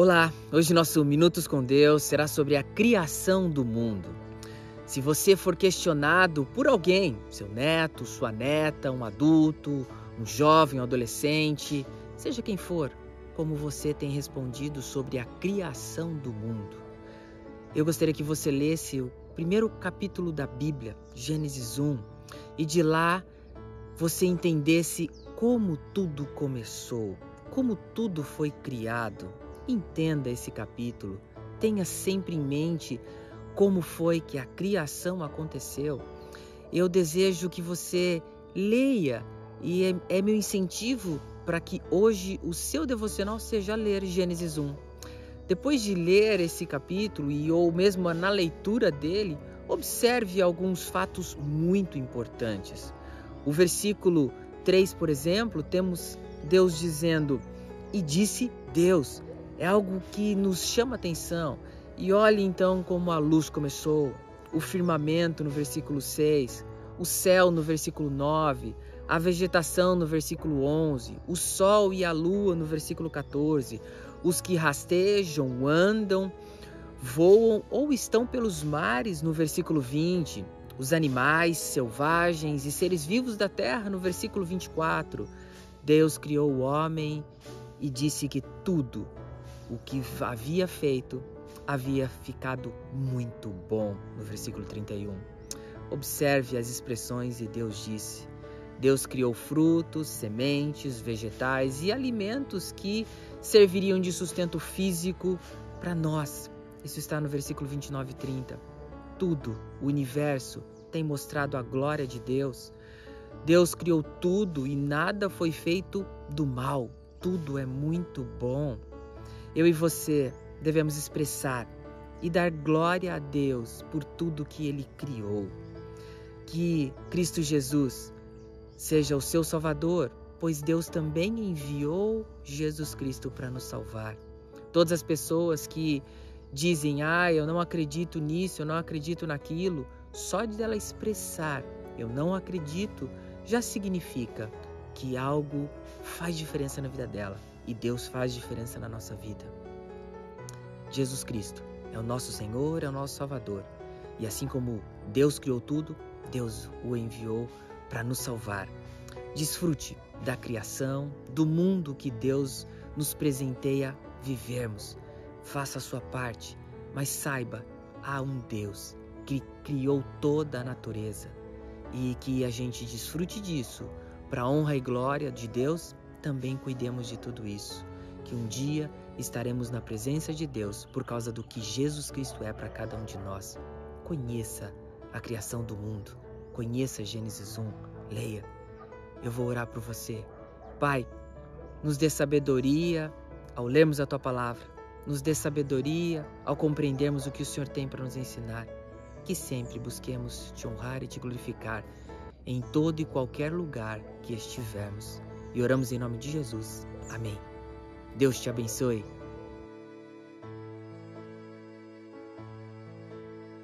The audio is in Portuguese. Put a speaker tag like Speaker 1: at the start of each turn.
Speaker 1: Olá, hoje nosso Minutos com Deus será sobre a criação do mundo. Se você for questionado por alguém, seu neto, sua neta, um adulto, um jovem, um adolescente, seja quem for, como você tem respondido sobre a criação do mundo. Eu gostaria que você lesse o primeiro capítulo da Bíblia, Gênesis 1, e de lá você entendesse como tudo começou, como tudo foi criado. Entenda esse capítulo, tenha sempre em mente como foi que a criação aconteceu. Eu desejo que você leia e é, é meu incentivo para que hoje o seu devocional seja ler Gênesis 1. Depois de ler esse capítulo e ou mesmo na leitura dele, observe alguns fatos muito importantes. O versículo 3, por exemplo, temos Deus dizendo: "E disse Deus: é algo que nos chama atenção. E olhe então como a luz começou, o firmamento no versículo 6, o céu no versículo 9, a vegetação no versículo 11, o sol e a lua no versículo 14, os que rastejam, andam, voam ou estão pelos mares no versículo 20, os animais selvagens e seres vivos da terra no versículo 24. Deus criou o homem e disse que tudo o que havia feito havia ficado muito bom, no versículo 31. Observe as expressões e Deus disse. Deus criou frutos, sementes, vegetais e alimentos que serviriam de sustento físico para nós. Isso está no versículo 29 e 30. Tudo, o universo, tem mostrado a glória de Deus. Deus criou tudo e nada foi feito do mal. Tudo é muito bom. Eu e você devemos expressar e dar glória a Deus por tudo que Ele criou. Que Cristo Jesus seja o seu Salvador, pois Deus também enviou Jesus Cristo para nos salvar. Todas as pessoas que dizem, ah, eu não acredito nisso, eu não acredito naquilo, só de ela expressar, eu não acredito, já significa que algo faz diferença na vida dela e Deus faz diferença na nossa vida. Jesus Cristo é o nosso Senhor, é o nosso Salvador. E assim como Deus criou tudo, Deus o enviou para nos salvar. Desfrute da criação, do mundo que Deus nos presenteia vivermos. Faça a sua parte, mas saiba, há um Deus que criou toda a natureza e que a gente desfrute disso para honra e glória de Deus também cuidemos de tudo isso. Que um dia estaremos na presença de Deus por causa do que Jesus Cristo é para cada um de nós. Conheça a criação do mundo. Conheça Gênesis 1. Leia. Eu vou orar por você. Pai, nos dê sabedoria ao lermos a tua palavra. Nos dê sabedoria ao compreendermos o que o Senhor tem para nos ensinar. Que sempre busquemos te honrar e te glorificar em todo e qualquer lugar que estivermos. E oramos em nome de Jesus. Amém. Deus te abençoe.